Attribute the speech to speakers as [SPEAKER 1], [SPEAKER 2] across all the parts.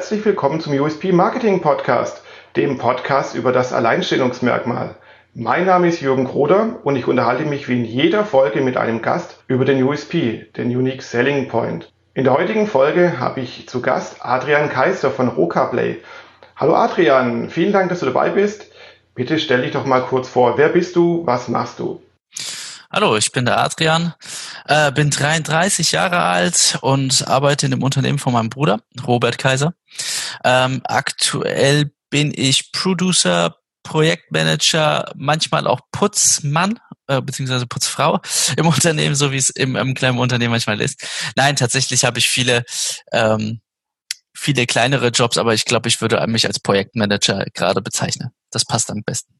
[SPEAKER 1] herzlich willkommen zum USP Marketing Podcast, dem Podcast über das Alleinstellungsmerkmal. Mein Name ist Jürgen Kroder und ich unterhalte mich wie in jeder Folge mit einem Gast über den USP, den Unique Selling Point. In der heutigen Folge habe ich zu Gast Adrian Kaiser von Rocaplay. Hallo Adrian, vielen Dank, dass du dabei bist. Bitte stell dich doch mal kurz vor. Wer bist du? Was machst du?
[SPEAKER 2] Hallo, ich bin der Adrian, äh, bin 33 Jahre alt und arbeite in dem Unternehmen von meinem Bruder, Robert Kaiser. Ähm, aktuell bin ich Producer, Projektmanager, manchmal auch Putzmann äh, beziehungsweise Putzfrau im Unternehmen, so wie es im, im kleinen Unternehmen manchmal ist. Nein, tatsächlich habe ich viele ähm, viele kleinere Jobs, aber ich glaube, ich würde mich als Projektmanager gerade bezeichnen. Das passt am besten.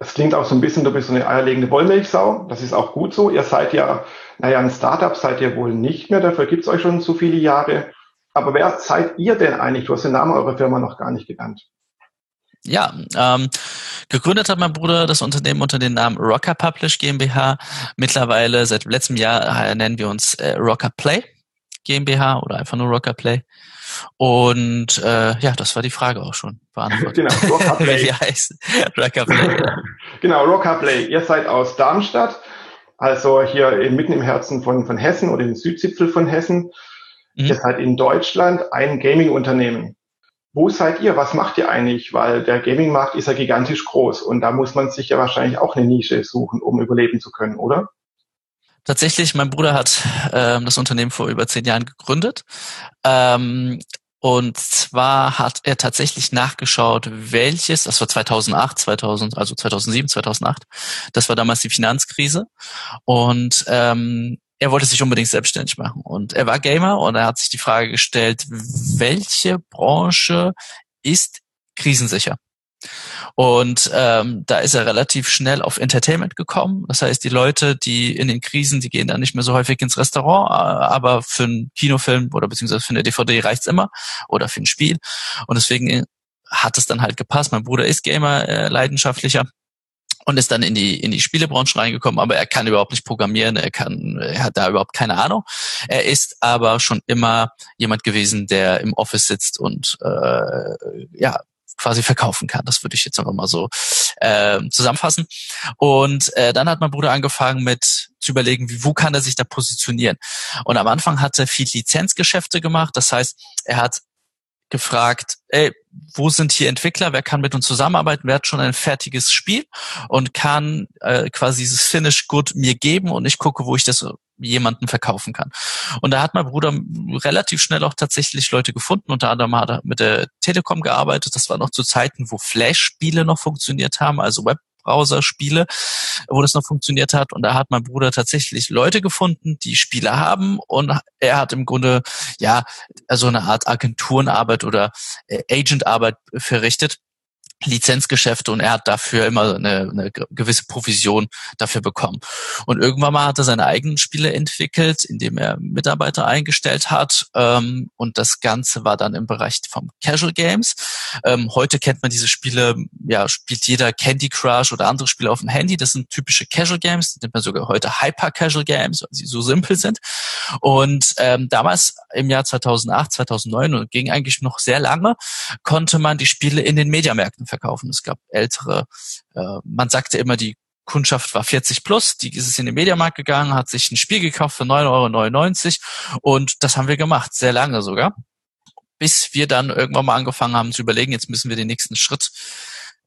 [SPEAKER 1] Das klingt auch so ein bisschen, du bist so eine eierlegende Wollmilchsau. Das ist auch gut so. Ihr seid ja, naja, ein Startup seid ihr wohl nicht mehr. Dafür gibt's euch schon zu viele Jahre. Aber wer seid ihr denn eigentlich? Du hast den Namen eurer Firma noch gar nicht genannt.
[SPEAKER 2] Ja, ähm, gegründet hat mein Bruder das Unternehmen unter dem Namen Rocker Publish GmbH. Mittlerweile seit letztem Jahr äh, nennen wir uns äh, Rocker Play GmbH oder einfach nur Rocker Play. Und äh, ja, das war die Frage auch schon beantwortet. genau, Rockaplay. Wie heißt
[SPEAKER 1] Rockaplay, ja. Genau, Rockaplay. Ihr seid aus Darmstadt, also hier mitten im Herzen von, von Hessen oder im Südzipfel von Hessen. Mhm. Ihr seid in Deutschland ein Gaming-Unternehmen. Wo seid ihr? Was macht ihr eigentlich? Weil der Gaming-Markt ist ja gigantisch groß und da muss man sich ja wahrscheinlich auch eine Nische suchen, um überleben zu können, oder?
[SPEAKER 2] Tatsächlich, mein Bruder hat ähm, das Unternehmen vor über zehn Jahren gegründet. Ähm, und zwar hat er tatsächlich nachgeschaut, welches, das war 2008, 2000, also 2007, 2008, das war damals die Finanzkrise. Und ähm, er wollte sich unbedingt selbstständig machen. Und er war Gamer und er hat sich die Frage gestellt, welche Branche ist krisensicher? Und ähm, da ist er relativ schnell auf Entertainment gekommen. Das heißt, die Leute, die in den Krisen, die gehen dann nicht mehr so häufig ins Restaurant, äh, aber für einen Kinofilm oder beziehungsweise für eine DVD reicht's immer oder für ein Spiel. Und deswegen hat es dann halt gepasst. Mein Bruder ist Gamer, äh, leidenschaftlicher und ist dann in die in die Spielebranche reingekommen, aber er kann überhaupt nicht programmieren, er kann er hat da überhaupt keine Ahnung. Er ist aber schon immer jemand gewesen, der im Office sitzt und äh, ja quasi verkaufen kann. Das würde ich jetzt einfach mal so äh, zusammenfassen. Und äh, dann hat mein Bruder angefangen mit zu überlegen, wie, wo kann er sich da positionieren. Und am Anfang hat er viel Lizenzgeschäfte gemacht. Das heißt, er hat gefragt, ey, wo sind hier Entwickler, wer kann mit uns zusammenarbeiten, wer hat schon ein fertiges Spiel und kann äh, quasi dieses Finish Good mir geben und ich gucke, wo ich das jemanden verkaufen kann. Und da hat mein Bruder relativ schnell auch tatsächlich Leute gefunden. Unter anderem hat er mit der Telekom gearbeitet. Das war noch zu Zeiten, wo Flash-Spiele noch funktioniert haben, also Web Browser-Spiele, wo das noch funktioniert hat. Und da hat mein Bruder tatsächlich Leute gefunden, die Spiele haben. Und er hat im Grunde, ja, also eine Art Agenturenarbeit oder äh, Agentarbeit verrichtet Lizenzgeschäfte und er hat dafür immer eine, eine gewisse Provision dafür bekommen. Und irgendwann mal hat er seine eigenen Spiele entwickelt, indem er Mitarbeiter eingestellt hat. Ähm, und das Ganze war dann im Bereich vom Casual Games. Ähm, heute kennt man diese Spiele, ja, spielt jeder Candy Crush oder andere Spiele auf dem Handy. Das sind typische Casual Games, nennt man sogar heute Hyper Casual Games, weil sie so simpel sind. Und ähm, damals im Jahr 2008, 2009 und ging eigentlich noch sehr lange, konnte man die Spiele in den Mediamärkten verkaufen. Es gab ältere, äh, man sagte immer, die Kundschaft war 40 plus, die ist in den Mediamarkt gegangen, hat sich ein Spiel gekauft für 9,99 Euro und das haben wir gemacht, sehr lange sogar, bis wir dann irgendwann mal angefangen haben zu überlegen, jetzt müssen wir den nächsten Schritt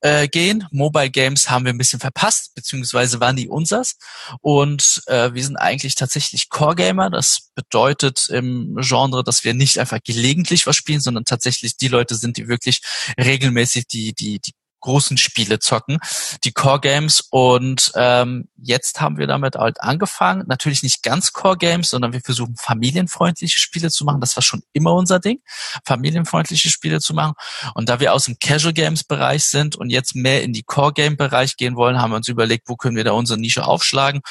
[SPEAKER 2] äh, gehen. Mobile Games haben wir ein bisschen verpasst, beziehungsweise waren die unsers. Und äh, wir sind eigentlich tatsächlich Core Gamer. Das bedeutet im Genre, dass wir nicht einfach gelegentlich was spielen, sondern tatsächlich die Leute sind, die wirklich regelmäßig die, die, die großen Spiele zocken, die Core Games. Und ähm, jetzt haben wir damit halt angefangen. Natürlich nicht ganz Core Games, sondern wir versuchen familienfreundliche Spiele zu machen. Das war schon immer unser Ding, familienfreundliche Spiele zu machen. Und da wir aus dem Casual Games Bereich sind und jetzt mehr in die Core Game Bereich gehen wollen, haben wir uns überlegt, wo können wir da unsere Nische aufschlagen.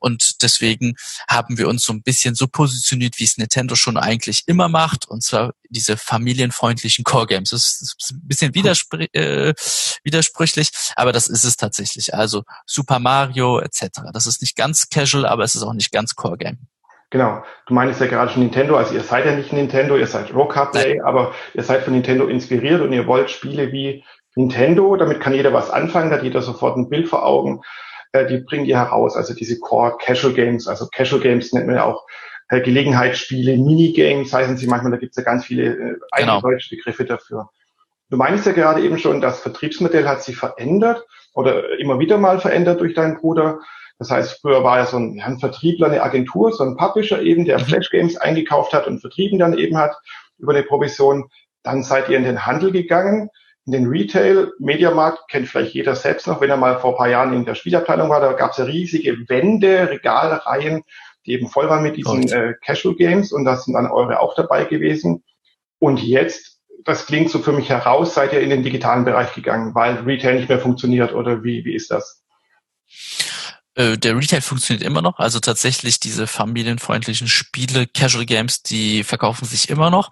[SPEAKER 2] Und deswegen haben wir uns so ein bisschen so positioniert, wie es Nintendo schon eigentlich immer macht. Und zwar diese familienfreundlichen Core Games. Das ist ein bisschen widerspr äh, widersprüchlich, aber das ist es tatsächlich. Also Super Mario etc. Das ist nicht ganz casual, aber es ist auch nicht ganz Core Game.
[SPEAKER 1] Genau. Du meinst ja gerade schon Nintendo, also ihr seid ja nicht Nintendo, ihr seid Rockaplay, aber ihr seid von Nintendo inspiriert und ihr wollt Spiele wie Nintendo, damit kann jeder was anfangen, da hat jeder sofort ein Bild vor Augen, äh, die bringen die heraus, also diese Core Casual Games, also Casual Games nennt man ja auch äh, Gelegenheitsspiele, Minigames heißen sie manchmal, da gibt es ja ganz viele äh, genau. deutsche Begriffe dafür. Du meinst ja gerade eben schon, das Vertriebsmodell hat sich verändert oder immer wieder mal verändert durch deinen Bruder. Das heißt, früher war er so ein, ja, ein Vertriebler, eine Agentur, so ein Publisher eben, der mhm. Flash Games eingekauft hat und vertrieben dann eben hat über eine Provision. Dann seid ihr in den Handel gegangen, in den Retail. Mediamarkt kennt vielleicht jeder selbst noch, wenn er mal vor ein paar Jahren in der Spielabteilung war. Da gab es ja riesige Wände, Regalreihen, die eben voll waren mit diesen äh, Casual Games und da sind dann eure auch dabei gewesen. Und jetzt, das klingt so für mich heraus, seid ihr in den digitalen Bereich gegangen, weil Retail nicht mehr funktioniert oder wie, wie ist das?
[SPEAKER 2] Äh, der Retail funktioniert immer noch. Also tatsächlich diese familienfreundlichen Spiele, Casual Games, die verkaufen sich immer noch.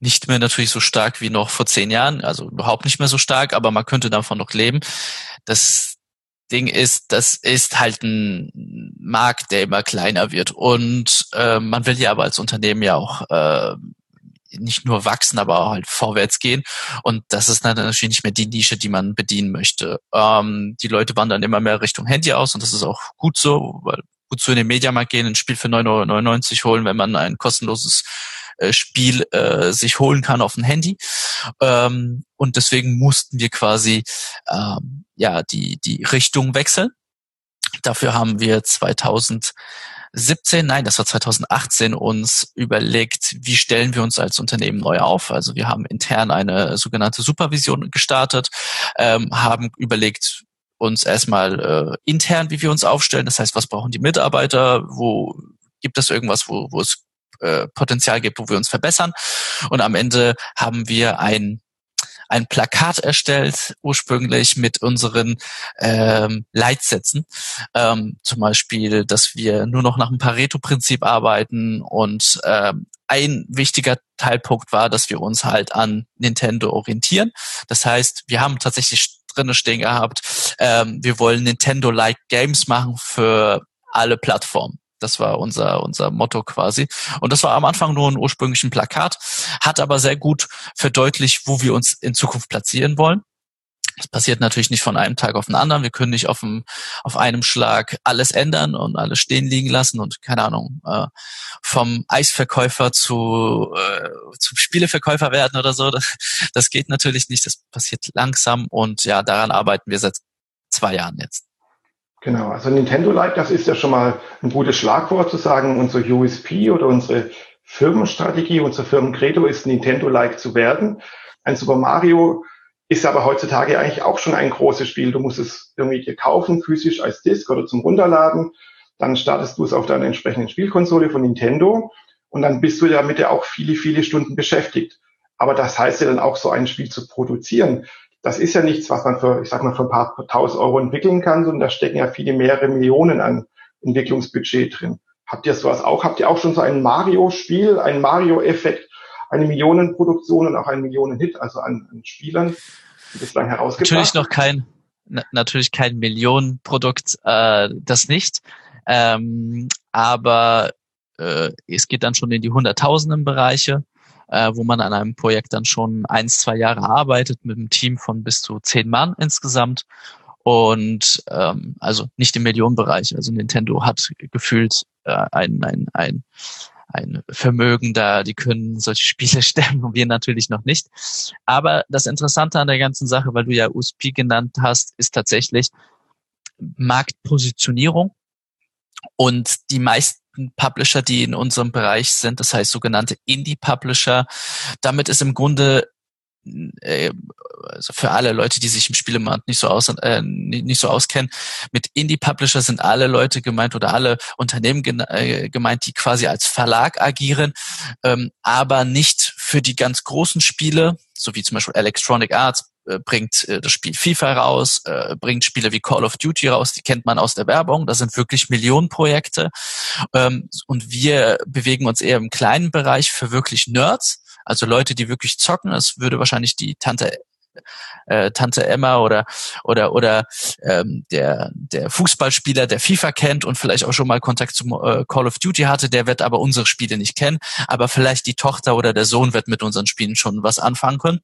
[SPEAKER 2] Nicht mehr natürlich so stark wie noch vor zehn Jahren, also überhaupt nicht mehr so stark, aber man könnte davon noch leben. Das Ding ist, das ist halt ein Markt, der immer kleiner wird. Und äh, man will ja aber als Unternehmen ja auch äh, nicht nur wachsen, aber auch halt vorwärts gehen. Und das ist natürlich nicht mehr die Nische, die man bedienen möchte. Ähm, die Leute wandern immer mehr Richtung Handy aus und das ist auch gut so, weil gut zu in den Mediamarkt gehen, ein Spiel für 9,99 Euro holen, wenn man ein kostenloses äh, Spiel äh, sich holen kann auf dem Handy. Ähm, und deswegen mussten wir quasi ähm, ja die die Richtung wechseln. Dafür haben wir 2000 17, nein, das war 2018 uns überlegt, wie stellen wir uns als Unternehmen neu auf. Also wir haben intern eine sogenannte Supervision gestartet, ähm, haben überlegt, uns erstmal äh, intern, wie wir uns aufstellen. Das heißt, was brauchen die Mitarbeiter? Wo gibt es irgendwas, wo, wo es äh, Potenzial gibt, wo wir uns verbessern? Und am Ende haben wir ein ein Plakat erstellt, ursprünglich mit unseren ähm, Leitsätzen. Ähm, zum Beispiel, dass wir nur noch nach dem Pareto-Prinzip arbeiten und ähm, ein wichtiger Teilpunkt war, dass wir uns halt an Nintendo orientieren. Das heißt, wir haben tatsächlich drinne stehen gehabt, ähm, wir wollen Nintendo-like Games machen für alle Plattformen. Das war unser, unser Motto quasi. Und das war am Anfang nur ein ursprünglichen Plakat, hat aber sehr gut verdeutlicht, wo wir uns in Zukunft platzieren wollen. Das passiert natürlich nicht von einem Tag auf den anderen. Wir können nicht auf, dem, auf einem Schlag alles ändern und alles stehen liegen lassen und keine Ahnung, äh, vom Eisverkäufer zu äh, zum Spieleverkäufer werden oder so. Das, das geht natürlich nicht. Das passiert langsam und ja, daran arbeiten wir seit zwei Jahren jetzt.
[SPEAKER 1] Genau, also Nintendo-like, das ist ja schon mal ein gutes Schlagwort zu sagen, unser USP oder unsere Firmenstrategie, unser Firmencredo ist Nintendo-like zu werden. Ein Super Mario ist aber heutzutage eigentlich auch schon ein großes Spiel. Du musst es irgendwie dir kaufen, physisch als Disk oder zum Runterladen. Dann startest du es auf deiner entsprechenden Spielkonsole von Nintendo und dann bist du damit ja auch viele, viele Stunden beschäftigt. Aber das heißt ja dann auch so ein Spiel zu produzieren das ist ja nichts, was man für, ich sag mal, für ein paar tausend Euro entwickeln kann, sondern da stecken ja viele mehrere Millionen an Entwicklungsbudget drin. Habt ihr sowas auch? Habt ihr auch schon so ein Mario-Spiel, ein Mario-Effekt, eine Millionenproduktion und auch einen Millionen-Hit, also an, an Spielern
[SPEAKER 2] bislang herausgebracht? Natürlich noch kein, natürlich kein Millionenprodukt, äh, das nicht. Ähm, aber äh, es geht dann schon in die Hunderttausenden Bereiche äh, wo man an einem Projekt dann schon eins, zwei Jahre arbeitet mit einem Team von bis zu zehn Mann insgesamt. Und ähm, also nicht im Millionenbereich. Also Nintendo hat gefühlt äh, ein, ein, ein, ein Vermögen da, die können solche Spiele stemmen und wir natürlich noch nicht. Aber das Interessante an der ganzen Sache, weil du ja USP genannt hast, ist tatsächlich Marktpositionierung. Und die meisten Publisher, die in unserem Bereich sind, das heißt sogenannte Indie-Publisher. Damit ist im Grunde äh, also für alle Leute, die sich im Spielemarkt nicht so aus, äh, nicht so auskennen, mit Indie-Publisher sind alle Leute gemeint oder alle Unternehmen äh, gemeint, die quasi als Verlag agieren, ähm, aber nicht für die ganz großen Spiele, so wie zum Beispiel Electronic Arts, äh, bringt äh, das Spiel FIFA raus, äh, bringt Spiele wie Call of Duty raus, die kennt man aus der Werbung. Das sind wirklich Millionenprojekte. Ähm, und wir bewegen uns eher im kleinen Bereich für wirklich Nerds, also Leute, die wirklich zocken. Das würde wahrscheinlich die Tante äh, Tante Emma oder oder oder ähm, der der Fußballspieler, der FIFA kennt und vielleicht auch schon mal Kontakt zum äh, Call of Duty hatte, der wird aber unsere Spiele nicht kennen, aber vielleicht die Tochter oder der Sohn wird mit unseren Spielen schon was anfangen können.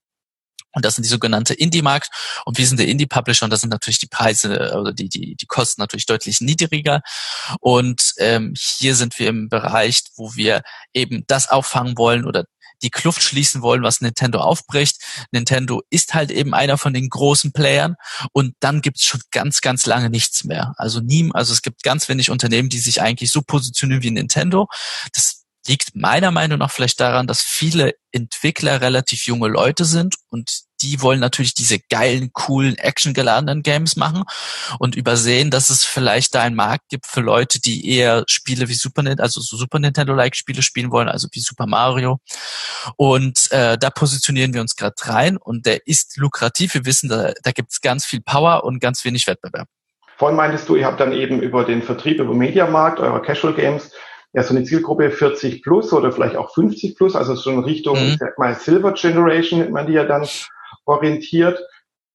[SPEAKER 2] Und das sind die sogenannte Indie-Markt. Und wir sind der Indie-Publisher und da sind natürlich die Preise oder die, die, die Kosten natürlich deutlich niedriger. Und ähm, hier sind wir im Bereich, wo wir eben das auffangen wollen oder die Kluft schließen wollen, was Nintendo aufbricht. Nintendo ist halt eben einer von den großen Playern und dann gibt's schon ganz, ganz lange nichts mehr. Also nie, also es gibt ganz wenig Unternehmen, die sich eigentlich so positionieren wie Nintendo. Das liegt meiner Meinung nach vielleicht daran, dass viele Entwickler relativ junge Leute sind und die wollen natürlich diese geilen, coolen, actiongeladenen Games machen und übersehen, dass es vielleicht da einen Markt gibt für Leute, die eher Spiele wie Super Nintendo, also so Super Nintendo-like Spiele spielen wollen, also wie Super Mario. Und äh, da positionieren wir uns gerade rein und der ist lukrativ. Wir wissen, da, da gibt es ganz viel Power und ganz wenig Wettbewerb.
[SPEAKER 1] Vorhin meintest du, ihr habt dann eben über den Vertrieb über Mediamarkt, eurer Casual Games, ja so eine Zielgruppe 40 plus oder vielleicht auch 50 plus, also schon Richtung, mhm. ich sag mal, Silver Generation nennt man die ja dann orientiert.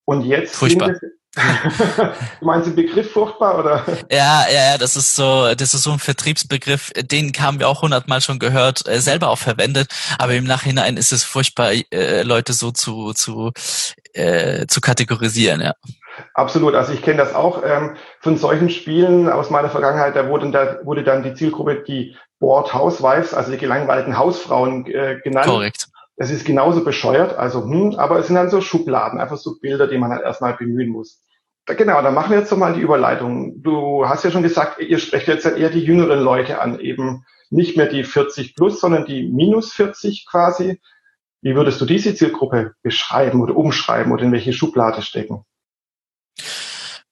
[SPEAKER 1] Und jetzt
[SPEAKER 2] Furchtbar.
[SPEAKER 1] du meinst den Begriff furchtbar oder?
[SPEAKER 2] Ja, ja, ja, das ist so, das ist so ein Vertriebsbegriff, den haben wir auch hundertmal schon gehört, äh, selber auch verwendet, aber im Nachhinein ist es furchtbar, äh, Leute so zu zu äh, zu kategorisieren, ja.
[SPEAKER 1] Absolut, also ich kenne das auch ähm, von solchen Spielen aus meiner Vergangenheit. Da wurde, da wurde dann die Zielgruppe die Board Housewives, also die gelangweilten Hausfrauen äh, genannt.
[SPEAKER 2] Korrekt.
[SPEAKER 1] Es ist genauso bescheuert, also hm, aber es sind dann so Schubladen, einfach so Bilder, die man halt erstmal bemühen muss. Da, genau, dann machen wir jetzt so mal die Überleitung. Du hast ja schon gesagt, ihr sprecht jetzt eher die jüngeren Leute an, eben nicht mehr die 40 plus, sondern die minus 40 quasi. Wie würdest du diese Zielgruppe beschreiben oder umschreiben oder in welche Schublade stecken?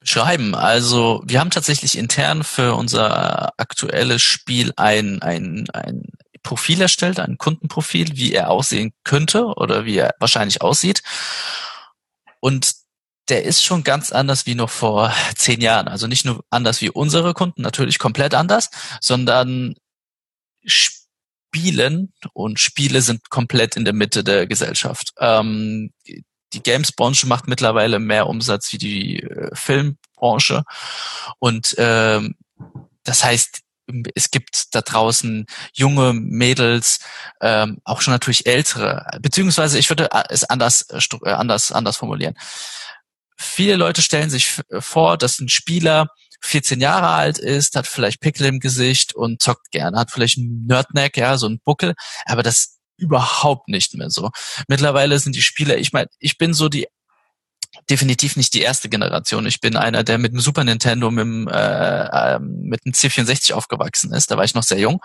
[SPEAKER 2] Schreiben. Also wir haben tatsächlich intern für unser aktuelles Spiel ein, ein, ein Profil erstellt, ein Kundenprofil, wie er aussehen könnte oder wie er wahrscheinlich aussieht. Und der ist schon ganz anders wie noch vor zehn Jahren. Also nicht nur anders wie unsere Kunden, natürlich komplett anders, sondern Spielen und Spiele sind komplett in der Mitte der Gesellschaft. Ähm, die Games-Branche macht mittlerweile mehr Umsatz wie die äh, Filmbranche. Und ähm, das heißt, es gibt da draußen junge Mädels, ähm, auch schon natürlich ältere, beziehungsweise ich würde äh, es anders, äh, äh, anders, anders formulieren. Viele Leute stellen sich vor, dass ein Spieler 14 Jahre alt ist, hat vielleicht Pickel im Gesicht und zockt gerne, hat vielleicht einen Nerdneck, ja, so einen Buckel, aber das überhaupt nicht mehr so. Mittlerweile sind die Spieler, ich meine, ich bin so die definitiv nicht die erste Generation. Ich bin einer, der mit dem Super Nintendo mit dem, äh, ähm, mit dem C64 aufgewachsen ist. Da war ich noch sehr jung.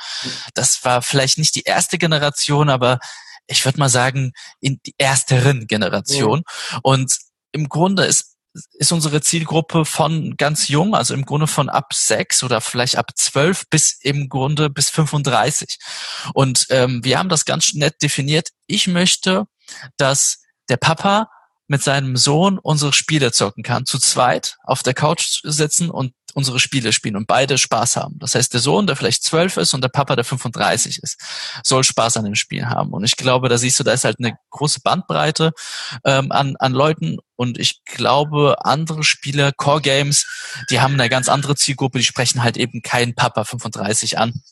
[SPEAKER 2] Das war vielleicht nicht die erste Generation, aber ich würde mal sagen, in die ersteren Generation. Ja. Und im Grunde ist ist unsere Zielgruppe von ganz jung, also im Grunde von ab sechs oder vielleicht ab zwölf bis im Grunde bis 35. Und ähm, wir haben das ganz nett definiert. Ich möchte, dass der Papa mit seinem Sohn unsere Spiele zocken kann, zu zweit auf der Couch sitzen und unsere Spiele spielen und beide Spaß haben. Das heißt, der Sohn, der vielleicht zwölf ist und der Papa, der 35 ist, soll Spaß an dem Spiel haben. Und ich glaube, da siehst du, da ist halt eine große Bandbreite ähm, an, an Leuten und ich glaube, andere Spieler, Core Games, die haben eine ganz andere Zielgruppe, die sprechen halt eben keinen Papa 35 an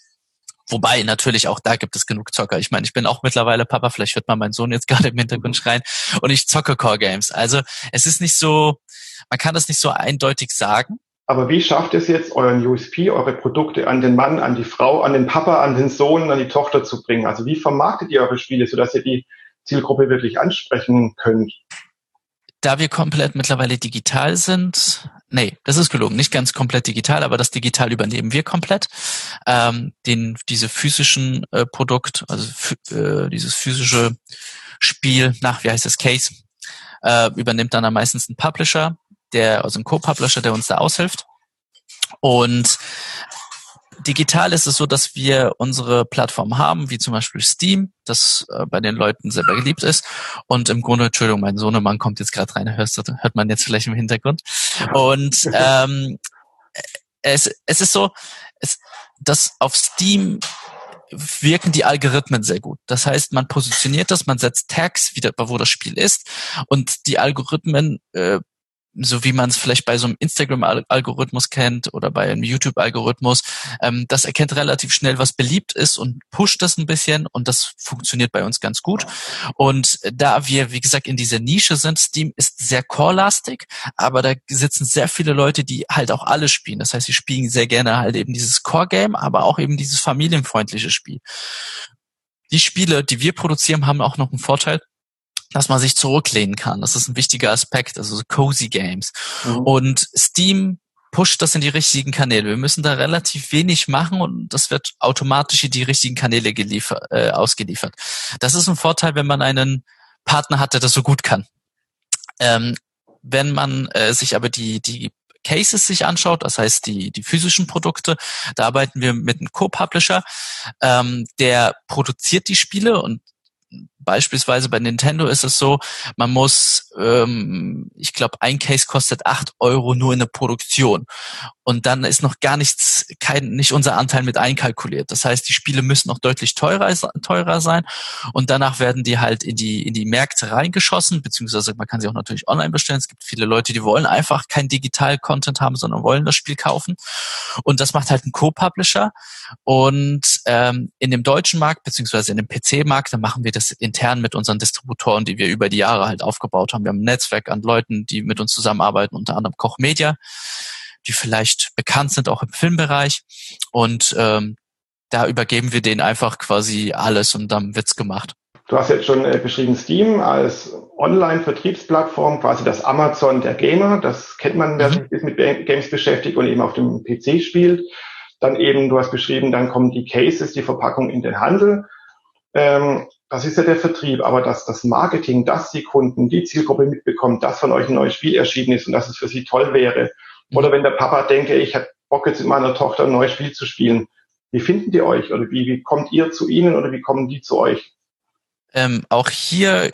[SPEAKER 2] Wobei natürlich auch da gibt es genug Zocker. Ich meine, ich bin auch mittlerweile Papa, vielleicht hört man meinen Sohn jetzt gerade im Hintergrund schreien und ich zocke Core Games. Also es ist nicht so, man kann das nicht so eindeutig sagen.
[SPEAKER 1] Aber wie schafft es jetzt, euren USP, eure Produkte an den Mann, an die Frau, an den Papa, an den Sohn, an die Tochter zu bringen? Also wie vermarktet ihr eure Spiele, sodass ihr die Zielgruppe wirklich ansprechen könnt?
[SPEAKER 2] Da wir komplett mittlerweile digital sind, nee, das ist gelogen, nicht ganz komplett digital, aber das digital übernehmen wir komplett. Ähm, den, diese physischen äh, Produkt, also äh, dieses physische Spiel nach, wie heißt das, Case, äh, übernimmt dann am meistens ein Publisher, der, also ein Co-Publisher, der uns da aushilft. Und Digital ist es so, dass wir unsere Plattform haben, wie zum Beispiel Steam, das äh, bei den Leuten sehr beliebt ist. Und im Grunde, Entschuldigung, mein Sohnemann kommt jetzt gerade rein, hörst hört man jetzt vielleicht im Hintergrund. Und ähm, es, es ist so, es, dass auf Steam wirken die Algorithmen sehr gut. Das heißt, man positioniert das, man setzt Tags wieder, wo das Spiel ist und die Algorithmen äh, so wie man es vielleicht bei so einem Instagram-Algorithmus kennt oder bei einem YouTube-Algorithmus, ähm, das erkennt relativ schnell, was beliebt ist und pusht das ein bisschen und das funktioniert bei uns ganz gut. Und da wir, wie gesagt, in dieser Nische sind, Steam ist sehr core-lastig, aber da sitzen sehr viele Leute, die halt auch alle spielen. Das heißt, sie spielen sehr gerne halt eben dieses Core-Game, aber auch eben dieses familienfreundliche Spiel. Die Spiele, die wir produzieren, haben auch noch einen Vorteil dass man sich zurücklehnen kann. Das ist ein wichtiger Aspekt, also so cozy Games. Mhm. Und Steam pusht das in die richtigen Kanäle. Wir müssen da relativ wenig machen und das wird automatisch in die richtigen Kanäle geliefert, äh, ausgeliefert. Das ist ein Vorteil, wenn man einen Partner hat, der das so gut kann. Ähm, wenn man äh, sich aber die, die Cases sich anschaut, das heißt die, die physischen Produkte, da arbeiten wir mit einem Co-Publisher, ähm, der produziert die Spiele und Beispielsweise bei Nintendo ist es so, man muss, ähm, ich glaube, ein Case kostet acht Euro nur in der Produktion. Und dann ist noch gar nichts, kein, nicht unser Anteil mit einkalkuliert. Das heißt, die Spiele müssen noch deutlich teurer, teurer sein. Und danach werden die halt in die, in die Märkte reingeschossen, beziehungsweise man kann sie auch natürlich online bestellen. Es gibt viele Leute, die wollen einfach kein Digital-Content haben, sondern wollen das Spiel kaufen. Und das macht halt ein Co-Publisher. Und ähm, in dem deutschen Markt, beziehungsweise in dem PC-Markt, da machen wir das intern mit unseren Distributoren, die wir über die Jahre halt aufgebaut haben. Wir haben ein Netzwerk an Leuten, die mit uns zusammenarbeiten, unter anderem Koch Media die vielleicht bekannt sind, auch im Filmbereich. Und ähm, da übergeben wir denen einfach quasi alles und dann wird's gemacht.
[SPEAKER 1] Du hast jetzt schon äh, beschrieben Steam als Online-Vertriebsplattform, quasi das Amazon der Gamer. Das kennt man, wer mhm. sich mit Games beschäftigt und eben auf dem PC spielt. Dann eben, du hast beschrieben, dann kommen die Cases, die Verpackung in den Handel. Ähm, das ist ja der Vertrieb, aber dass das Marketing, dass die Kunden, die Zielgruppe mitbekommen, dass von euch ein neues Spiel erschienen ist und dass es für sie toll wäre, oder wenn der Papa denke, ich habe Bock jetzt mit meiner Tochter ein neues Spiel zu spielen. Wie finden die euch? Oder wie, wie kommt ihr zu ihnen oder wie kommen die zu euch?
[SPEAKER 2] Ähm, auch hier,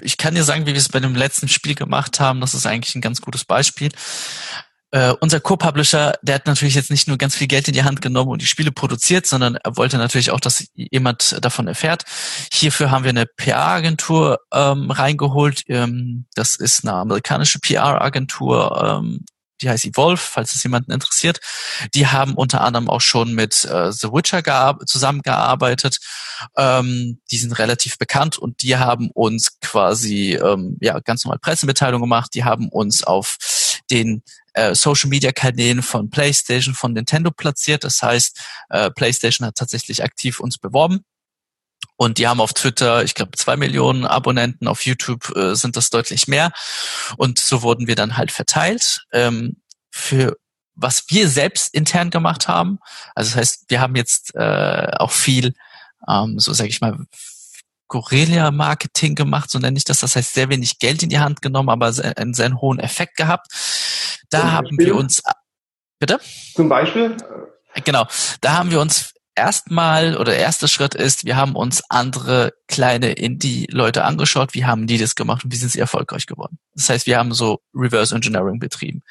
[SPEAKER 2] ich kann dir sagen, wie wir es bei dem letzten Spiel gemacht haben. Das ist eigentlich ein ganz gutes Beispiel. Äh, unser Co-Publisher, der hat natürlich jetzt nicht nur ganz viel Geld in die Hand genommen und die Spiele produziert, sondern er wollte natürlich auch, dass jemand davon erfährt. Hierfür haben wir eine PR-Agentur ähm, reingeholt. Ähm, das ist eine amerikanische PR-Agentur, ähm, die heißt Evolve, falls es jemanden interessiert. Die haben unter anderem auch schon mit äh, The Witcher zusammengearbeitet. Ähm, die sind relativ bekannt und die haben uns quasi ähm, ja ganz normal Pressemitteilung gemacht. Die haben uns auf den äh, Social Media Kanälen von PlayStation, von Nintendo platziert. Das heißt, äh, PlayStation hat tatsächlich aktiv uns beworben. Und die haben auf Twitter, ich glaube, zwei Millionen Abonnenten, auf YouTube äh, sind das deutlich mehr. Und so wurden wir dann halt verteilt. Ähm, für was wir selbst intern gemacht haben. Also das heißt, wir haben jetzt äh, auch viel, ähm, so sage ich mal, Guerilla-Marketing gemacht, so nenne ich das. Das heißt, sehr wenig Geld in die Hand genommen, aber einen sehr hohen Effekt gehabt. Da haben wir uns,
[SPEAKER 1] bitte? Zum Beispiel?
[SPEAKER 2] Genau, da haben wir uns erstmal oder erster Schritt ist, wir haben uns andere kleine Indie-Leute angeschaut, wie haben die das gemacht und wie sind sie erfolgreich geworden. Das heißt, wir haben so Reverse Engineering betrieben.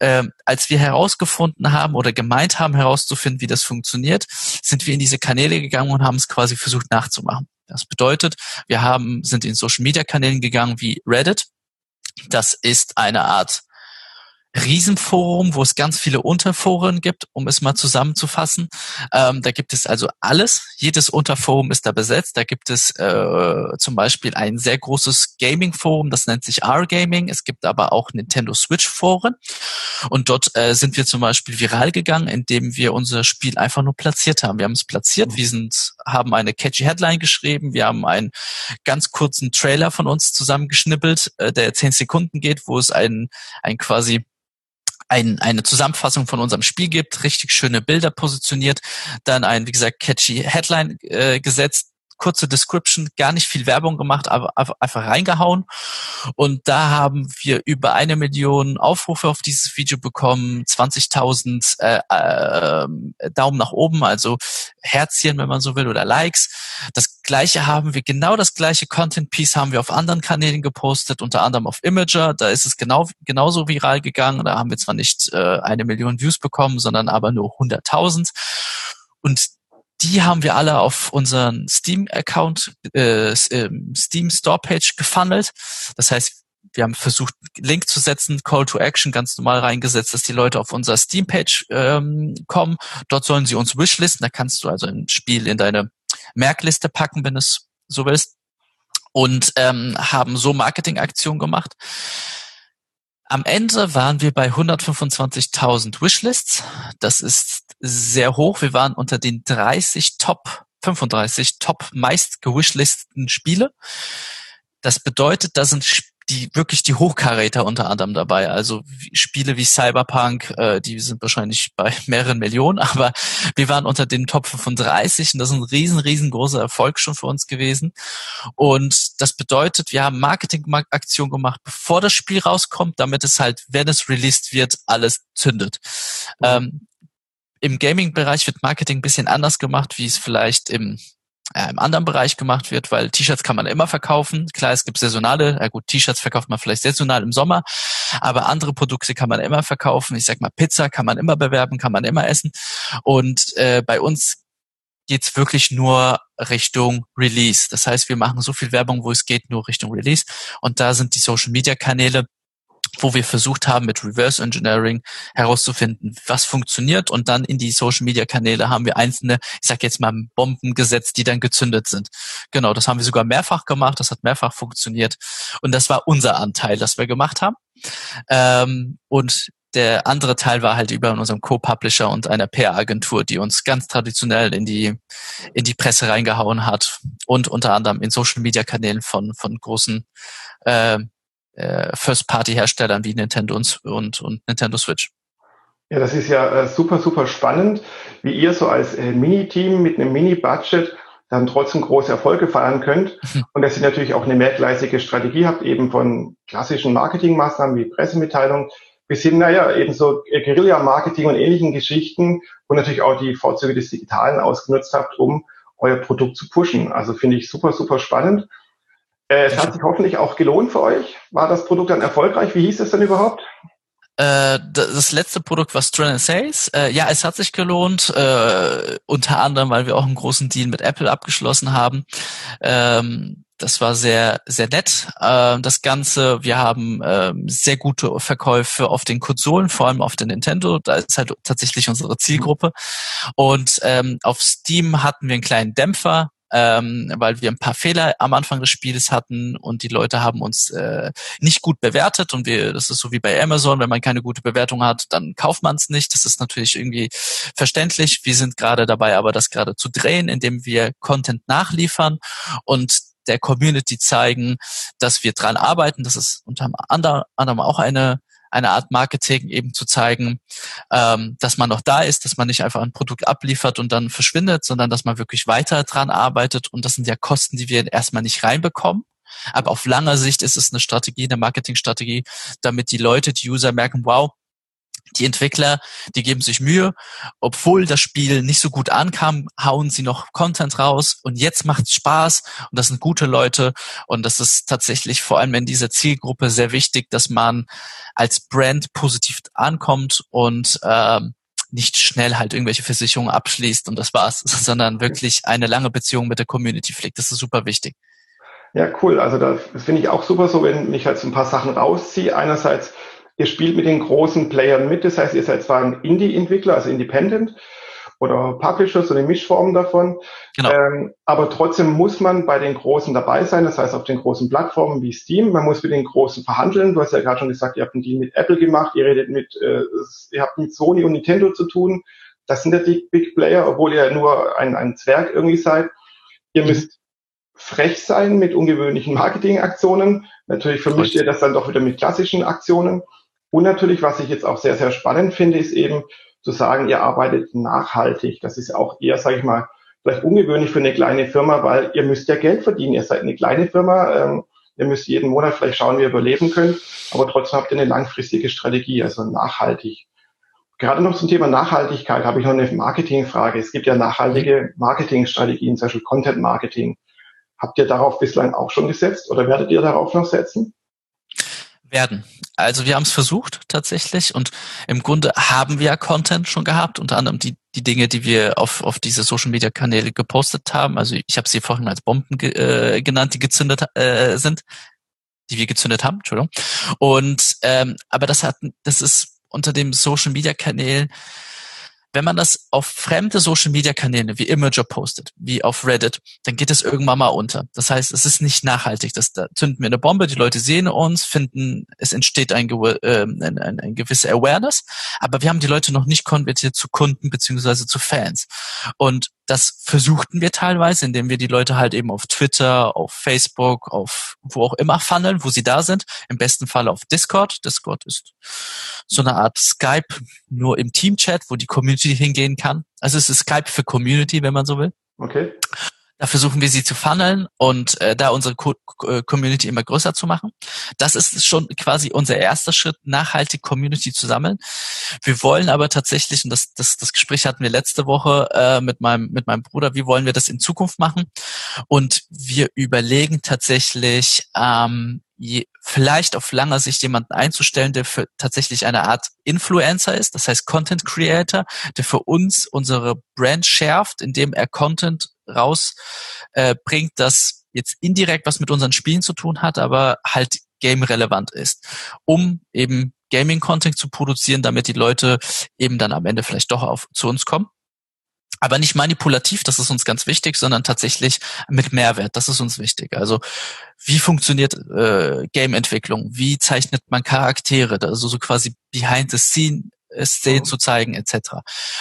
[SPEAKER 2] Ähm, als wir herausgefunden haben oder gemeint haben herauszufinden, wie das funktioniert, sind wir in diese Kanäle gegangen und haben es quasi versucht nachzumachen. Das bedeutet, wir haben, sind in Social Media Kanälen gegangen wie Reddit. Das ist eine Art Riesenforum, wo es ganz viele Unterforen gibt, um es mal zusammenzufassen. Ähm, da gibt es also alles. Jedes Unterforum ist da besetzt. Da gibt es äh, zum Beispiel ein sehr großes Gaming-Forum, das nennt sich R-Gaming. Es gibt aber auch Nintendo Switch-Foren. Und dort äh, sind wir zum Beispiel viral gegangen, indem wir unser Spiel einfach nur platziert haben. Wir haben es platziert, wir sind, haben eine catchy Headline geschrieben, wir haben einen ganz kurzen Trailer von uns zusammengeschnippelt, äh, der zehn Sekunden geht, wo es ein, ein quasi ein, eine Zusammenfassung von unserem Spiel gibt, richtig schöne Bilder positioniert, dann ein, wie gesagt, catchy Headline äh, gesetzt, kurze Description, gar nicht viel Werbung gemacht, aber einfach reingehauen. Und da haben wir über eine Million Aufrufe auf dieses Video bekommen, 20.000 äh, äh, Daumen nach oben, also Herzchen, wenn man so will, oder Likes. Das gleiche haben wir, genau das gleiche Content Piece haben wir auf anderen Kanälen gepostet, unter anderem auf Imager. Da ist es genau genauso viral gegangen. Da haben wir zwar nicht äh, eine Million Views bekommen, sondern aber nur 100.000. Und die haben wir alle auf unseren Steam-Account, äh, ähm, Steam Store-Page gefunnelt. Das heißt, wir haben versucht, Link zu setzen, Call to Action ganz normal reingesetzt, dass die Leute auf unser Steam-Page ähm, kommen. Dort sollen sie uns wishlisten. Da kannst du also ein Spiel in deine Merkliste packen, wenn es so willst. Und ähm, haben so Marketingaktionen gemacht. Am Ende waren wir bei 125.000 Wishlists. Das ist sehr hoch. Wir waren unter den 30 Top, 35 Top meist gewishlistesten Spiele. Das bedeutet, da sind die wirklich die Hochkaräter unter anderem dabei. Also Spiele wie Cyberpunk, äh, die sind wahrscheinlich bei mehreren Millionen, aber wir waren unter den Top 35 und das ist ein riesen, riesengroßer Erfolg schon für uns gewesen. Und das bedeutet, wir haben Marketingaktion gemacht, bevor das Spiel rauskommt, damit es halt, wenn es released wird, alles zündet. Mhm. Ähm, Im Gaming-Bereich wird Marketing ein bisschen anders gemacht, wie es vielleicht im äh, im anderen Bereich gemacht wird, weil T-Shirts kann man immer verkaufen. Klar, es gibt saisonale, ja gut, T-Shirts verkauft man vielleicht saisonal im Sommer, aber andere Produkte kann man immer verkaufen. Ich sag mal, Pizza kann man immer bewerben, kann man immer essen. Und äh, bei uns geht's wirklich nur Richtung Release. Das heißt, wir machen so viel Werbung, wo es geht, nur Richtung Release. Und da sind die Social Media Kanäle wo wir versucht haben, mit Reverse Engineering herauszufinden, was funktioniert und dann in die Social Media Kanäle haben wir einzelne, ich sag jetzt mal Bomben gesetzt, die dann gezündet sind. Genau, das haben wir sogar mehrfach gemacht, das hat mehrfach funktioniert und das war unser Anteil, das wir gemacht haben. Ähm, und der andere Teil war halt über unserem Co-Publisher und einer PR-Agentur, die uns ganz traditionell in die, in die Presse reingehauen hat und unter anderem in Social-Media-Kanälen von, von großen äh, äh, First-Party-Herstellern wie Nintendo und, und, und Nintendo Switch.
[SPEAKER 1] Ja, das ist ja äh, super, super spannend, wie ihr so als äh, Mini-Team mit einem Mini-Budget dann trotzdem große Erfolge feiern könnt. Mhm. Und dass ihr natürlich auch eine mehrgleisige Strategie habt, eben von klassischen Marketingmaßnahmen wie Pressemitteilung bis hin, naja, eben so Guerilla-Marketing und ähnlichen Geschichten und natürlich auch die Vorzüge des Digitalen ausgenutzt habt, um euer Produkt zu pushen. Also finde ich super, super spannend. Äh, es hat sich hoffentlich auch gelohnt für euch. War das Produkt dann erfolgreich? Wie hieß es denn überhaupt?
[SPEAKER 2] Äh, das letzte Produkt war Stren Sales. Äh, ja, es hat sich gelohnt, unter anderem, weil wir auch einen großen Deal mit Apple abgeschlossen haben. Ähm, das war sehr, sehr nett. Äh, das Ganze, wir haben äh, sehr gute Verkäufe auf den Konsolen, vor allem auf den Nintendo. Da ist halt tatsächlich unsere Zielgruppe. Und ähm, auf Steam hatten wir einen kleinen Dämpfer ähm, weil wir ein paar Fehler am Anfang des Spiels hatten und die Leute haben uns äh, nicht gut bewertet und wir, das ist so wie bei Amazon, wenn man keine gute Bewertung hat, dann kauft man es nicht. Das ist natürlich irgendwie verständlich. Wir sind gerade dabei, aber das gerade zu drehen, indem wir Content nachliefern und der Community zeigen, dass wir dran arbeiten. Das ist unter anderem auch eine eine Art Marketing eben zu zeigen, ähm, dass man noch da ist, dass man nicht einfach ein Produkt abliefert und dann verschwindet, sondern dass man wirklich weiter dran arbeitet. Und das sind ja Kosten, die wir erstmal nicht reinbekommen. Aber auf langer Sicht ist es eine Strategie, eine Marketingstrategie, damit die Leute, die User merken, wow, die Entwickler, die geben sich Mühe, obwohl das Spiel nicht so gut ankam, hauen sie noch Content raus und jetzt macht es Spaß und das sind gute Leute und das ist tatsächlich vor allem in dieser Zielgruppe sehr wichtig, dass man als Brand positiv ankommt und ähm, nicht schnell halt irgendwelche Versicherungen abschließt und das war's, sondern wirklich eine lange Beziehung mit der Community pflegt. Das ist super wichtig.
[SPEAKER 1] Ja, cool. Also das finde ich auch super so, wenn ich halt so ein paar Sachen rausziehe. Einerseits Ihr spielt mit den großen Playern mit, das heißt, ihr seid zwar ein Indie-Entwickler, also Independent oder Publisher, so eine Mischform davon. Genau. Ähm, aber trotzdem muss man bei den Großen dabei sein, das heißt auf den großen Plattformen wie Steam. Man muss mit den Großen verhandeln. Du hast ja gerade schon gesagt, ihr habt einen Deal mit Apple gemacht, ihr redet mit, äh, ihr habt mit Sony und Nintendo zu tun. Das sind ja die Big Player, obwohl ihr nur ein, ein Zwerg irgendwie seid. Ihr mhm. müsst frech sein mit ungewöhnlichen Marketingaktionen. Natürlich vermischt ihr das dann doch wieder mit klassischen Aktionen. Und natürlich, was ich jetzt auch sehr, sehr spannend finde, ist eben zu sagen, ihr arbeitet nachhaltig. Das ist auch eher, sage ich mal, vielleicht ungewöhnlich für eine kleine Firma, weil ihr müsst ja Geld verdienen. Ihr seid eine kleine Firma. Ähm, ihr müsst jeden Monat vielleicht schauen, wie ihr überleben könnt. Aber trotzdem habt ihr eine langfristige Strategie, also nachhaltig. Gerade noch zum Thema Nachhaltigkeit habe ich noch eine Marketingfrage. Es gibt ja nachhaltige Marketingstrategien, zum Beispiel Content Marketing. Habt ihr darauf bislang auch schon gesetzt oder werdet ihr darauf noch setzen?
[SPEAKER 2] Werden. Also wir haben es versucht tatsächlich und im Grunde haben wir Content schon gehabt, unter anderem die, die Dinge, die wir auf, auf diese Social-Media-Kanäle gepostet haben. Also ich habe sie vorhin als Bomben ge äh, genannt, die gezündet äh, sind, die wir gezündet haben, Entschuldigung. Und ähm, aber das hat, das ist unter dem Social-Media-Kanälen wenn man das auf fremde Social-Media-Kanäle wie Imager postet, wie auf Reddit, dann geht es irgendwann mal unter. Das heißt, es ist nicht nachhaltig. Das, da zünden wir eine Bombe, die Leute sehen uns, finden, es entsteht ein, äh, ein, ein, ein gewisse Awareness, aber wir haben die Leute noch nicht konvertiert zu Kunden beziehungsweise zu Fans. Und das versuchten wir teilweise, indem wir die Leute halt eben auf Twitter, auf Facebook, auf wo auch immer funneln, wo sie da sind. Im besten Fall auf Discord. Discord ist so eine Art Skype nur im Teamchat, wo die Community hingehen kann. Also es ist Skype für Community, wenn man so will.
[SPEAKER 1] Okay.
[SPEAKER 2] Da versuchen wir sie zu funneln und äh, da unsere Co äh, Community immer größer zu machen. Das ist schon quasi unser erster Schritt, nachhaltig Community zu sammeln. Wir wollen aber tatsächlich, und das, das, das Gespräch hatten wir letzte Woche äh, mit, meinem, mit meinem Bruder, wie wollen wir das in Zukunft machen? Und wir überlegen tatsächlich, ähm, je, vielleicht auf langer Sicht jemanden einzustellen, der für tatsächlich eine Art Influencer ist, das heißt Content Creator, der für uns unsere Brand schärft, indem er Content rausbringt, äh, das jetzt indirekt was mit unseren Spielen zu tun hat, aber halt game-relevant ist, um eben Gaming-Content zu produzieren, damit die Leute eben dann am Ende vielleicht doch auf, zu uns kommen. Aber nicht manipulativ, das ist uns ganz wichtig, sondern tatsächlich mit Mehrwert, das ist uns wichtig. Also wie funktioniert äh, Game-Entwicklung? Wie zeichnet man Charaktere? Also so quasi behind the scene Szenen mhm. zu zeigen etc.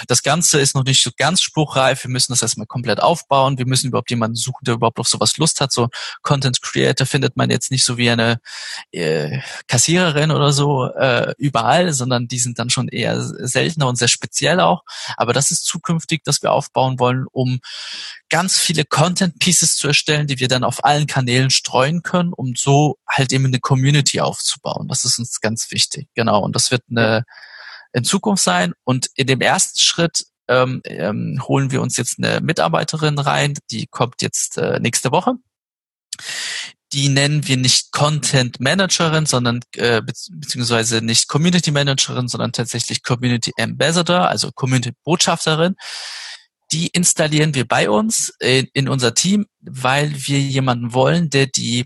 [SPEAKER 2] Das Ganze ist noch nicht so ganz spruchreif. Wir müssen das erstmal komplett aufbauen. Wir müssen überhaupt jemanden suchen, der überhaupt auf sowas Lust hat. So Content Creator findet man jetzt nicht so wie eine äh, Kassiererin oder so äh, überall, sondern die sind dann schon eher seltener und sehr speziell auch. Aber das ist zukünftig, dass wir aufbauen wollen, um ganz viele Content Pieces zu erstellen, die wir dann auf allen Kanälen streuen können, um so halt eben eine Community aufzubauen. Das ist uns ganz wichtig. Genau. Und das wird eine in Zukunft sein. Und in dem ersten Schritt ähm, ähm, holen wir uns jetzt eine Mitarbeiterin rein, die kommt jetzt äh, nächste Woche. Die nennen wir nicht Content Managerin, sondern äh, beziehungsweise nicht Community Managerin, sondern tatsächlich Community Ambassador, also Community Botschafterin. Die installieren wir bei uns in, in unser Team, weil wir jemanden wollen, der die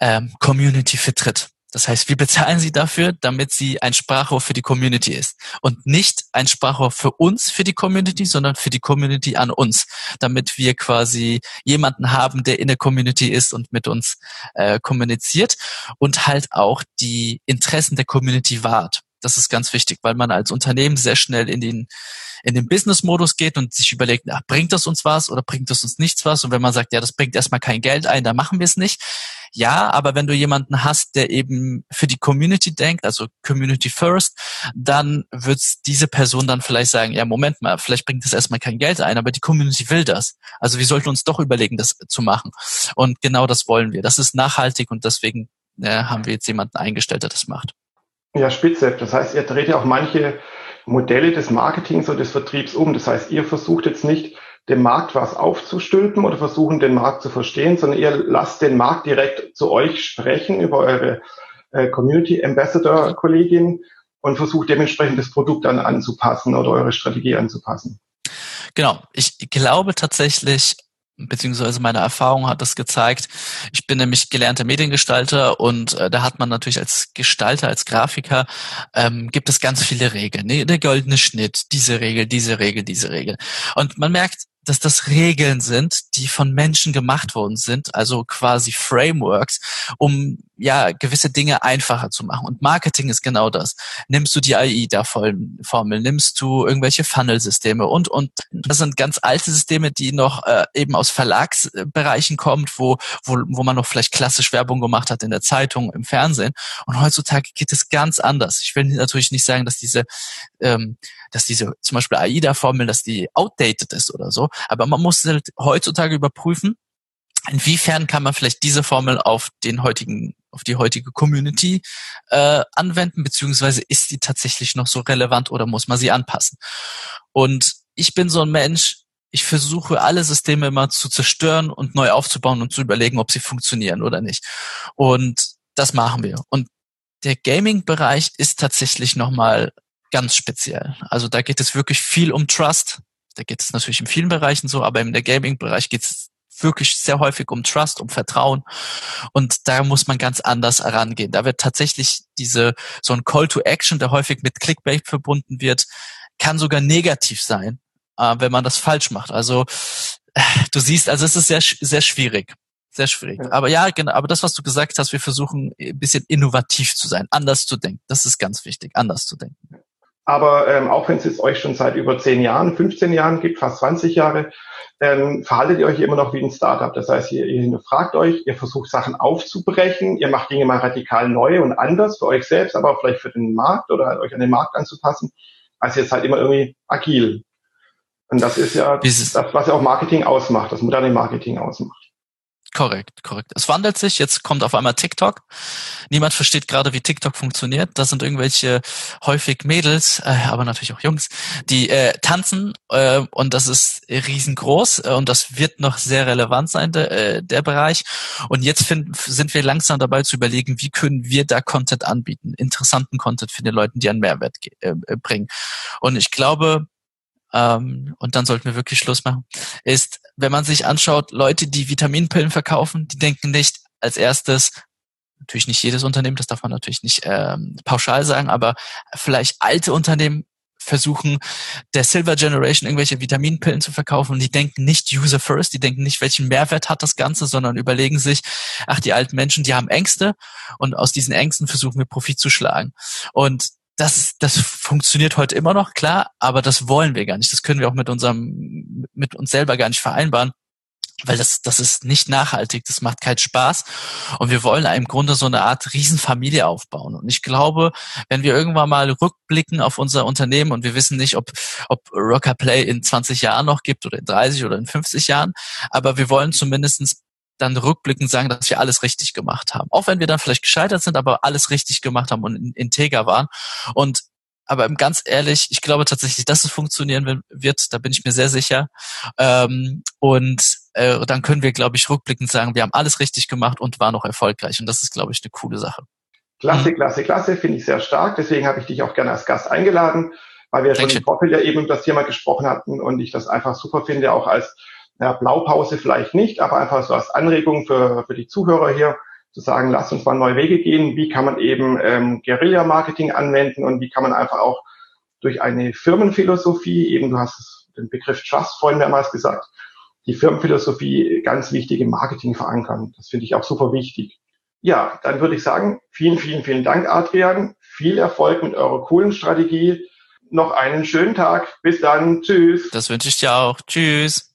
[SPEAKER 2] ähm, Community vertritt. Das heißt, wir bezahlen sie dafür, damit sie ein Sprachrohr für die Community ist. Und nicht ein Sprachrohr für uns, für die Community, sondern für die Community an uns. Damit wir quasi jemanden haben, der in der Community ist und mit uns äh, kommuniziert und halt auch die Interessen der Community wahrt. Das ist ganz wichtig, weil man als Unternehmen sehr schnell in den in den Business-Modus geht und sich überlegt, na, bringt das uns was oder bringt das uns nichts was? Und wenn man sagt, ja, das bringt erstmal kein Geld ein, dann machen wir es nicht. Ja, aber wenn du jemanden hast, der eben für die Community denkt, also Community First, dann wird diese Person dann vielleicht sagen, ja, Moment mal, vielleicht bringt das erstmal kein Geld ein, aber die Community will das. Also wir sollten uns doch überlegen, das zu machen. Und genau das wollen wir. Das ist nachhaltig und deswegen äh, haben wir jetzt jemanden eingestellt, der das macht.
[SPEAKER 1] Ja, spitze. Das heißt, ihr dreht ja auch manche Modelle des Marketings und des Vertriebs um. Das heißt, ihr versucht jetzt nicht dem Markt was aufzustülpen oder versuchen, den Markt zu verstehen, sondern ihr lasst den Markt direkt zu euch sprechen über eure äh, Community Ambassador Kollegin und versucht dementsprechend das Produkt dann anzupassen oder eure Strategie anzupassen.
[SPEAKER 2] Genau. Ich glaube tatsächlich, beziehungsweise meine Erfahrung hat das gezeigt. Ich bin nämlich gelernter Mediengestalter und äh, da hat man natürlich als Gestalter, als Grafiker, ähm, gibt es ganz viele Regeln. Ne? Der goldene Schnitt, diese Regel, diese Regel, diese Regel. Und man merkt, dass das Regeln sind, die von Menschen gemacht worden sind, also quasi Frameworks, um ja gewisse Dinge einfacher zu machen. Und Marketing ist genau das. Nimmst du die AI der Formel, nimmst du irgendwelche Funnel-Systeme und und das sind ganz alte Systeme, die noch äh, eben aus Verlagsbereichen kommt, wo, wo wo man noch vielleicht klassisch Werbung gemacht hat in der Zeitung, im Fernsehen. Und heutzutage geht es ganz anders. Ich will natürlich nicht sagen, dass diese ähm, dass diese zum Beispiel AIDA-Formel, dass die outdated ist oder so. Aber man muss halt heutzutage überprüfen, inwiefern kann man vielleicht diese Formel auf den heutigen, auf die heutige Community äh, anwenden, beziehungsweise ist die tatsächlich noch so relevant oder muss man sie anpassen? Und ich bin so ein Mensch, ich versuche alle Systeme immer zu zerstören und neu aufzubauen und zu überlegen, ob sie funktionieren oder nicht. Und das machen wir. Und der Gaming-Bereich ist tatsächlich nochmal ganz speziell. Also da geht es wirklich viel um Trust. Da geht es natürlich in vielen Bereichen so, aber in der Gaming-Bereich geht es wirklich sehr häufig um Trust, um Vertrauen. Und da muss man ganz anders herangehen. Da wird tatsächlich diese, so ein Call to Action, der häufig mit Clickbait verbunden wird, kann sogar negativ sein, äh, wenn man das falsch macht. Also, äh, du siehst, also es ist sehr, sehr schwierig. Sehr schwierig. Ja. Aber ja, genau, aber das, was du gesagt hast, wir versuchen ein bisschen innovativ zu sein, anders zu denken. Das ist ganz wichtig, anders zu denken.
[SPEAKER 1] Aber ähm, auch wenn es jetzt euch schon seit über 10 Jahren, 15 Jahren gibt, fast 20 Jahre, ähm, verhaltet ihr euch immer noch wie ein Startup. Das heißt, ihr, ihr hinterfragt euch, ihr versucht Sachen aufzubrechen, ihr macht Dinge mal radikal neu und anders für euch selbst, aber auch vielleicht für den Markt oder halt euch an den Markt anzupassen. Also jetzt halt immer irgendwie agil. Und das ist ja das, was ja auch Marketing ausmacht, das moderne Marketing ausmacht.
[SPEAKER 2] Korrekt, korrekt. Es wandelt sich. Jetzt kommt auf einmal TikTok. Niemand versteht gerade, wie TikTok funktioniert. Das sind irgendwelche häufig Mädels, äh, aber natürlich auch Jungs, die äh, tanzen äh, und das ist riesengroß äh, und das wird noch sehr relevant sein, de, äh, der Bereich. Und jetzt find, sind wir langsam dabei zu überlegen, wie können wir da Content anbieten, interessanten Content für die Leute, die einen Mehrwert äh, bringen. Und ich glaube, ähm, und dann sollten wir wirklich Schluss machen, ist, wenn man sich anschaut, Leute, die Vitaminpillen verkaufen, die denken nicht als erstes, natürlich nicht jedes Unternehmen, das darf man natürlich nicht ähm, pauschal sagen, aber vielleicht alte Unternehmen versuchen, der Silver Generation irgendwelche Vitaminpillen zu verkaufen und die denken nicht User First, die denken nicht, welchen Mehrwert hat das Ganze, sondern überlegen sich, ach, die alten Menschen, die haben Ängste und aus diesen Ängsten versuchen wir Profit zu schlagen. Und das, das funktioniert heute immer noch, klar, aber das wollen wir gar nicht. Das können wir auch mit unserem, mit uns selber gar nicht vereinbaren, weil das, das ist nicht nachhaltig, das macht keinen Spaß. Und wir wollen im Grunde so eine Art Riesenfamilie aufbauen. Und ich glaube, wenn wir irgendwann mal rückblicken auf unser Unternehmen und wir wissen nicht, ob, ob Rocker Play in 20 Jahren noch gibt oder in 30 oder in 50 Jahren, aber wir wollen zumindestens dann rückblickend sagen, dass wir alles richtig gemacht haben. Auch wenn wir dann vielleicht gescheitert sind, aber alles richtig gemacht haben und integer waren. Und aber ganz ehrlich, ich glaube tatsächlich, dass es funktionieren wird, da bin ich mir sehr sicher. Ähm, und äh, dann können wir, glaube ich, rückblickend sagen, wir haben alles richtig gemacht und waren noch erfolgreich. Und das ist, glaube ich, eine coole Sache.
[SPEAKER 1] Klasse, klasse, klasse, finde ich sehr stark. Deswegen habe ich dich auch gerne als Gast eingeladen, weil wir schon im Vorfeld ja eben über das Thema gesprochen hatten und ich das einfach super finde, auch als ja, Blaupause vielleicht nicht, aber einfach so als Anregung für, für die Zuhörer hier zu sagen, lasst uns mal neue Wege gehen. Wie kann man eben ähm, Guerilla-Marketing anwenden und wie kann man einfach auch durch eine Firmenphilosophie, eben du hast den Begriff Trust vorhin mehrmals gesagt, die Firmenphilosophie ganz wichtig im Marketing verankern. Das finde ich auch super wichtig. Ja, dann würde ich sagen, vielen, vielen, vielen Dank, Adrian. Viel Erfolg mit eurer coolen Strategie. Noch einen schönen Tag. Bis dann. Tschüss.
[SPEAKER 2] Das wünsche ich dir auch. Tschüss.